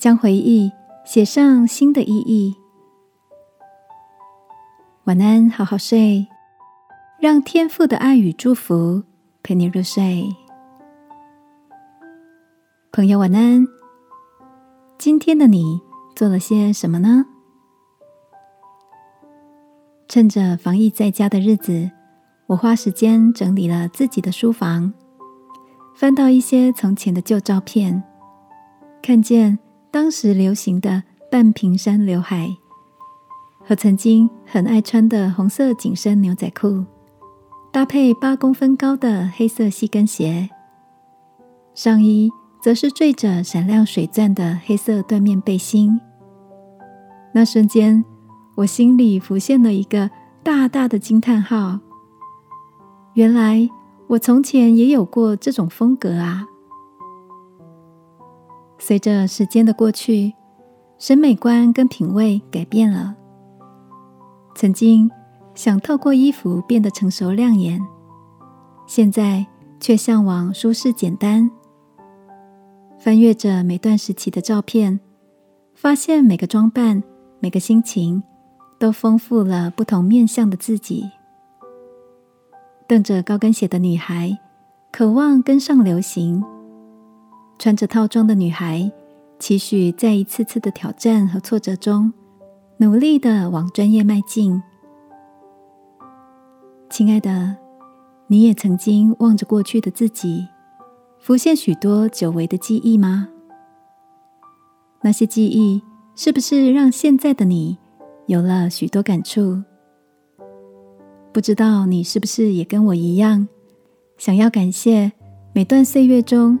将回忆写上新的意义。晚安，好好睡，让天父的爱与祝福陪你入睡。朋友，晚安。今天的你做了些什么呢？趁着防疫在家的日子，我花时间整理了自己的书房，翻到一些从前的旧照片，看见当时流行的半平山刘海和曾经很爱穿的红色紧身牛仔裤，搭配八公分高的黑色细跟鞋，上衣则是缀着闪亮水钻的黑色缎面背心。那瞬间。我心里浮现了一个大大的惊叹号。原来我从前也有过这种风格啊！随着时间的过去，审美观跟品味改变了。曾经想透过衣服变得成熟亮眼，现在却向往舒适简单。翻阅着每段时期的照片，发现每个装扮、每个心情。都丰富了不同面相的自己。蹬着高跟鞋的女孩，渴望跟上流行；穿着套装的女孩，期许在一次次的挑战和挫折中，努力的往专业迈进。亲爱的，你也曾经望着过去的自己，浮现许多久违的记忆吗？那些记忆，是不是让现在的你？有了许多感触，不知道你是不是也跟我一样，想要感谢每段岁月中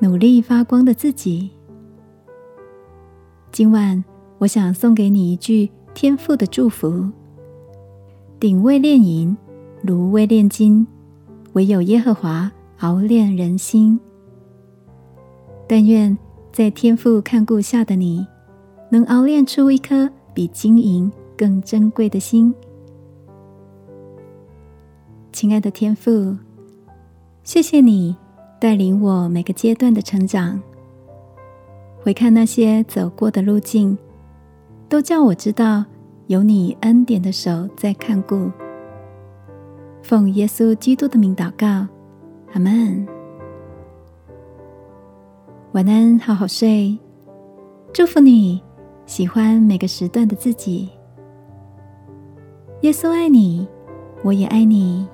努力发光的自己。今晚，我想送给你一句天赋的祝福：鼎未炼银，炉未炼金，唯有耶和华熬炼人心。但愿在天赋看顾下的你，能熬炼出一颗。比金银更珍贵的心，亲爱的天父，谢谢你带领我每个阶段的成长。回看那些走过的路径，都叫我知道有你恩典的手在看顾。奉耶稣基督的名祷告，阿门。晚安，好好睡，祝福你。喜欢每个时段的自己。耶稣爱你，我也爱你。